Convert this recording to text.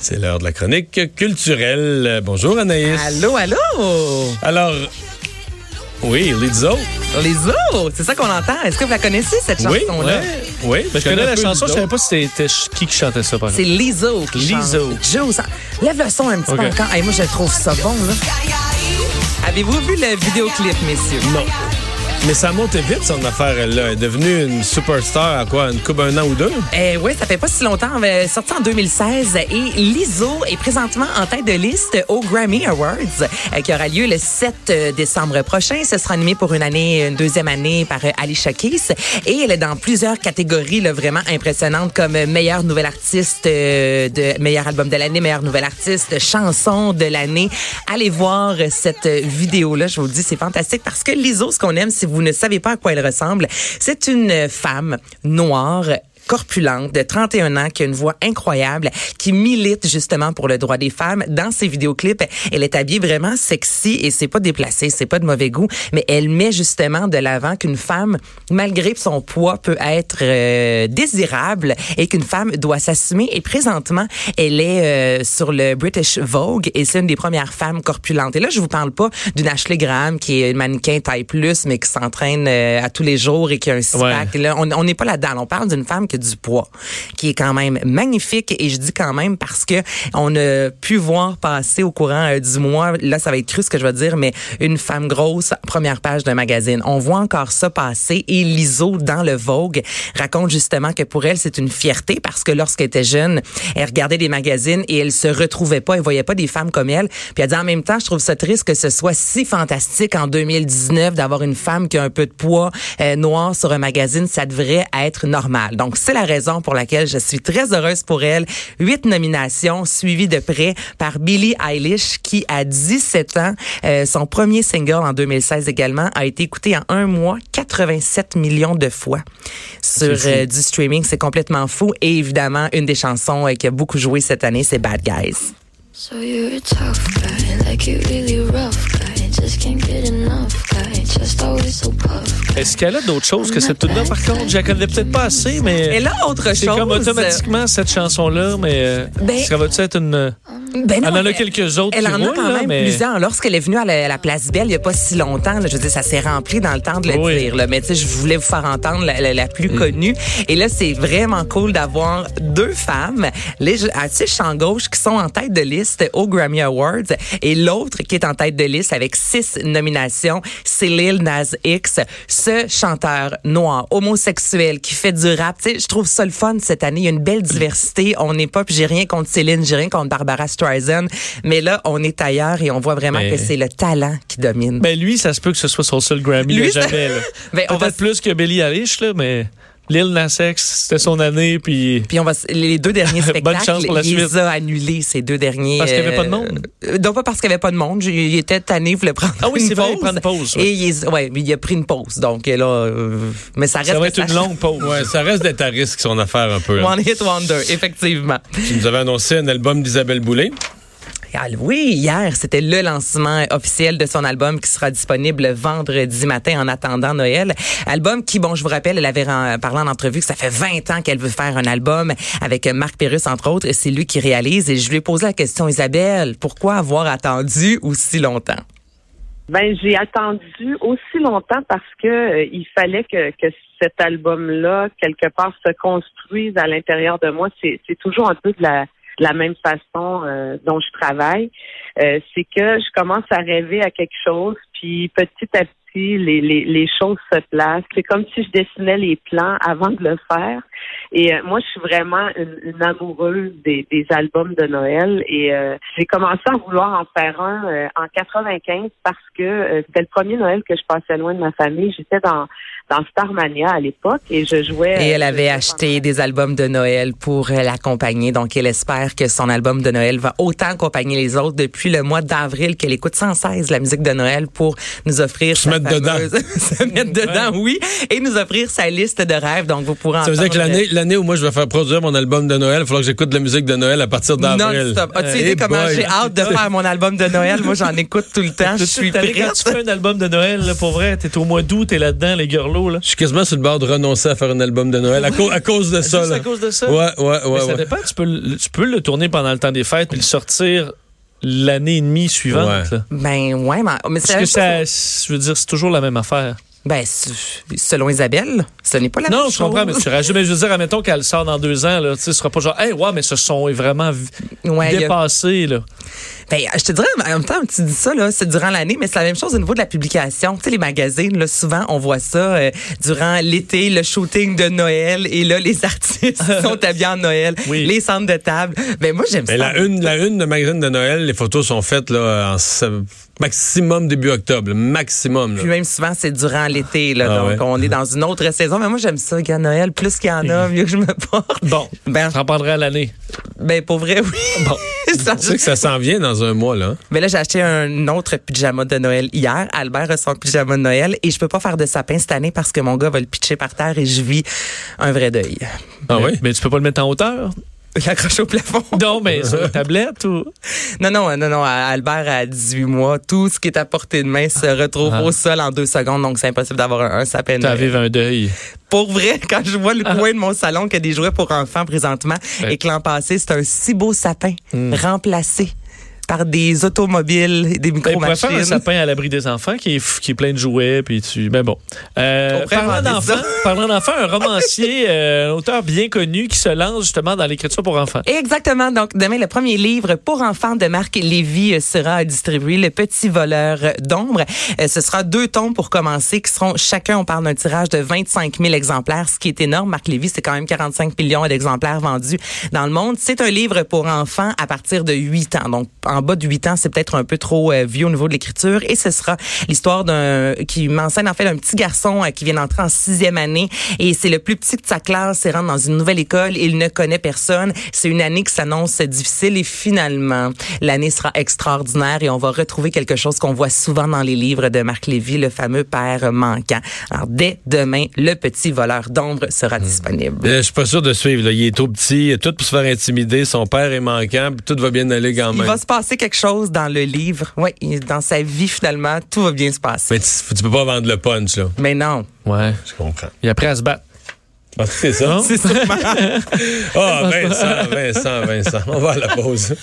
C'est l'heure de la chronique culturelle. Bonjour Anaïs. Allô, allô? Alors, oui, Lizzo. Lizzo, c'est ça qu'on entend. Est-ce que vous la connaissez, cette Oui, chanson-là? ouais, oui. Je connais la chanson, je savais pas si c'était qui qui chantait ça, par C'est exemple. Lizzo qui Lizzo. chante. Juice. Lève le son un petit peu encore. Hey, moi, je trouve ça bon, là. Avez-vous vu le vidéoclip, messieurs? Non. Mais ça monte vite, son affaire, elle là. Est devenue une superstar à quoi, une coupe un an ou deux? Eh oui, ça fait pas si longtemps. Est sortie en 2016 et Lizzo est présentement en tête de liste au Grammy Awards euh, qui aura lieu le 7 euh, décembre prochain. Ce sera animé pour une année, une deuxième année par euh, Alicia Keys et elle est dans plusieurs catégories là, vraiment impressionnantes comme euh, meilleur nouvel artiste euh, de meilleur album de l'année, meilleur nouvel artiste, chanson de l'année. Allez voir euh, cette euh, vidéo là, je vous le dis, c'est fantastique parce que Lizzo, ce qu'on aime, si vous ne savez pas à quoi elle ressemble, c'est une femme noire corpulente de 31 ans qui a une voix incroyable, qui milite justement pour le droit des femmes. Dans ses vidéoclips, elle est habillée vraiment sexy et c'est pas déplacé, c'est pas de mauvais goût, mais elle met justement de l'avant qu'une femme, malgré son poids, peut être euh, désirable et qu'une femme doit s'assumer. Et présentement, elle est euh, sur le British Vogue et c'est une des premières femmes corpulentes. Et là, je vous parle pas d'une Ashley Graham qui est une mannequin taille plus, mais qui s'entraîne euh, à tous les jours et qui a un six-pack. Là, on on n'est pas là-dedans. On parle d'une femme qui a du poids, qui est quand même magnifique. Et je dis quand même parce que on a pu voir passer au courant euh, du mois, là, ça va être cru ce que je vais dire, mais une femme grosse, première page d'un magazine. On voit encore ça passer. Et Lizzo, dans le Vogue, raconte justement que pour elle, c'est une fierté parce que lorsqu'elle était jeune, elle regardait des magazines et elle se retrouvait pas, elle voyait pas des femmes comme elle. Puis elle dit en même temps, je trouve ça triste que ce soit si fantastique en 2019 d'avoir une femme qui a un peu de poids euh, noir sur un magazine. Ça devrait être normal. Donc, c'est la raison pour laquelle je suis très heureuse pour elle. Huit nominations suivies de près par Billie Eilish qui, à 17 ans, euh, son premier single en 2016 également, a été écouté en un mois 87 millions de fois sur euh, du streaming. C'est complètement fou. Et évidemment, une des chansons euh, qui a beaucoup joué cette année, c'est Bad Guys. So you're a tough guy, like you really rough guy. Just can't get enough guy, Est-ce qu'elle a d'autres choses que cette tune-là, par contre? Je la connais peut-être pas assez, mais. Et là, autre chose. C'est comme automatiquement cette chanson-là, mais. euh, Ben- ça va être une. Ben non, Elle en a quelques autres Elle qui en a quand même mais- plusieurs. Lorsqu'elle est venue à la, la Place Belle, il n'y a pas si longtemps, là, je veux dire, ça s'est rempli dans le temps de le Oui. dire. Là. Mais tu sais, je voulais vous faire entendre la, la- la plus Mm. connue. Et là, c'est vraiment cool d'avoir deux femmes, les artistes champ gauche, qui sont en tête de liste au Grammy Awards. Et l'autre qui est en tête de liste avec six nominations, c'est Lil Nas X, ce chanteur noir, homosexuel, qui fait du rap. Tu sais, je trouve ça le fun cette année. Il y a une belle diversité. On n'est pas, puis j'ai rien contre Céline, j'ai rien contre Barbara Streisand. Mais là, on est ailleurs et on voit vraiment que c'est le talent qui domine. Ben, lui, ça se peut que ce soit son seul Grammy Lui, ça- jamais, là. Ben, on va plus que Billie Eilish, là, mais. Lil Nas X, c'était son année, puis. Puis on va les deux derniers Bonne spectacles, chance pour la il les suite. a annulés ces deux derniers. Parce qu'il y avait pas de monde? euh, non pas parce qu'il y avait pas de monde, il était tanné, il voulait prendre Ah oui, une c'est vrai, il prend une pause. Et il, est- ouais, il a pris une pause. Donc là, euh, mais ça reste. Ça va être une longue pause. Ouais, ça reste d'être à risque son affaire un peu. là. One hit wonder, effectivement. Tu nous avais annoncé un album d'Isabelle Boulay. Oui, hier, c'était le lancement officiel de son album qui sera disponible vendredi matin en attendant Noël. Album qui, bon, je vous rappelle, elle avait parlé en entrevue que ça fait 20 ans qu'elle veut faire un album avec Marc Pérus, entre autres. et C'est lui qui réalise. Et je lui ai posé la question, Isabelle, pourquoi avoir attendu aussi longtemps? Ben, j'ai attendu aussi longtemps parce que euh, il fallait que, que cet album-là, quelque part, se construise à l'intérieur de moi. C'est, c'est toujours un peu de la, la même façon euh, dont je travaille. Euh, c'est que je commence à rêver à quelque chose, puis petit à petit, les, les, les choses se placent. C'est comme si je dessinais les plans avant de le faire. Et euh, moi, je suis vraiment une, une amoureuse des, des albums de Noël. Et euh, j'ai commencé à vouloir en faire un euh, en 95 parce que euh, c'était le premier Noël que je passais loin de ma famille. J'étais dans dans Starmania à l'époque et je jouais. Et elle euh, avait acheté des albums de Noël pour euh, l'accompagner. Donc, elle espère que son album de Noël va autant accompagner les autres depuis le mois d'avril qu'elle écoute sans cesse la musique de Noël pour nous offrir Je me mettre dedans. se mettre dedans, oui, et nous offrir sa liste de rêves. Donc, vous pourrez Ça veut dire que l'année, l'année où moi je vais faire produire mon album de Noël, il va falloir que j'écoute de la musique de Noël à partir d'avril. Non-stop. As-tu Eh idée comment boy. j'ai hâte de faire mon album de Noël? Moi, j'en écoute tout le temps. Je suis T'as- Quand prête. tu fais un album de Noël, là, pour vrai, t'es au mois d'août, t'es là-dedans, les gurlots, là. Je suis quasiment sur le bord de renoncer à faire un album de Noël à, cause- à cause de ça. Juste là. à cause de ça? Ouais, ouais, Mais ouais. ça ouais. dépend. Tu peux, le- tu peux le tourner pendant le temps des fêtes puis le sortir l'année et demie suivante. Ouais. Ben, ouais, mais, mais c'est même que ça, je veux dire, c'est toujours la même affaire. Ben, selon Isabelle, ce n'est pas la même Non, chose. je comprends, mais tu rajoutes. Mais je veux dire, admettons qu'elle sort dans deux ans, là, tu sais, ce sera pas genre, hey, ouais, mais ce son est vraiment Ouais, a- dépassé, là. Ben, je te dirais, en même temps, tu dis ça, là, c'est durant l'année, mais c'est la même chose au niveau de la publication. Tu sais, les magazines, là, souvent, on voit ça euh, durant l'été, le shooting de Noël, et là, les artistes sont habillés en Noël, Oui. les centres de table. Ben, moi, j'aime ça. Mais la une, la une de magazine de Noël, les photos sont faites là, en maximum début octobre. Maximum. là. Puis même souvent, c'est durant l'été, là. Ah donc, ouais. on est dans une autre saison. Mais moi, j'aime ça, gars, Noël. Plus qu'il y en a, mieux que je me porte. Bon, Ben, t'en prendrais à l'année. Ben pour vrai, oui. Bon. Ça- Tu sais que ça s'en vient dans un mois, là. Mais là, j'ai acheté un autre pyjama de Noël hier. Albert a son pyjama de Noël et je peux pas faire de sapin cette année parce que mon gars va le pitcher par terre et je vis un vrai deuil. Ah mais, oui? mais tu peux pas le mettre en hauteur? Il accroche au plafond. Non, mais sur une tablette ou? Non, non, non, non. Albert a 18 mois. Tout ce qui est à portée de main se retrouve Ah. au sol en deux secondes. Donc, c'est impossible d'avoir un, un sapin de T'as un deuil. Pour vrai, quand je vois le coin de mon salon qui a des jouets pour enfants présentement et que l'an passé, c'est un si beau sapin Hmm. remplacé par des automobiles, des Ben, pourrait faire un micro-machines. sapin à l'abri des enfants qui est, qui est plein de jouets, puis tu. Ben bon. Euh, d'enfants, parlant d'enfants, un romancier, euh, un auteur bien connu qui se lance justement dans l'écriture pour enfants. Exactement. Donc, demain, le premier livre pour enfants de Marc Lévy euh, sera distribué, Le Petit voleur d'ombre. Euh, Ce sera deux tomes pour commencer, qui seront chacun, on parle d'un tirage de 25 000 exemplaires, ce qui est énorme. Marc Lévy, c'est quand même 45 millions d'exemplaires vendus dans le monde. C'est un livre pour enfants à partir de 8 ans. Donc, en bas de 8 ans, c'est peut-être un peu trop euh, vieux au niveau de l'écriture. Et ce sera l'histoire d'un qui m'enseigne en fait un petit garçon euh, qui vient d'entrer en sixième année et c'est le plus petit de sa classe. Il rentre dans une nouvelle école. Il ne connaît personne. C'est une année qui s'annonce difficile et finalement, l'année sera extraordinaire et on va retrouver quelque chose qu'on voit souvent dans les livres de Marc Lévy, le fameux père manquant. Alors, dès demain, le petit voleur d'ombre sera disponible. Euh, Je suis pas sûr de suivre. là. Il est trop petit, tout pour se faire intimider. Son père est manquant, tout va bien aller quand Il même. va se passer quelque chose dans le livre. Oui, dans sa vie, finalement, tout va bien se passer. Mais tu, tu peux pas vendre le punch, là. Mais non. Ouais. Je comprends. Il est prêt à se battre. Ah, c'est ça? C'est sûrement. Ah, Vincent, Vincent, Vincent. On va à la pause.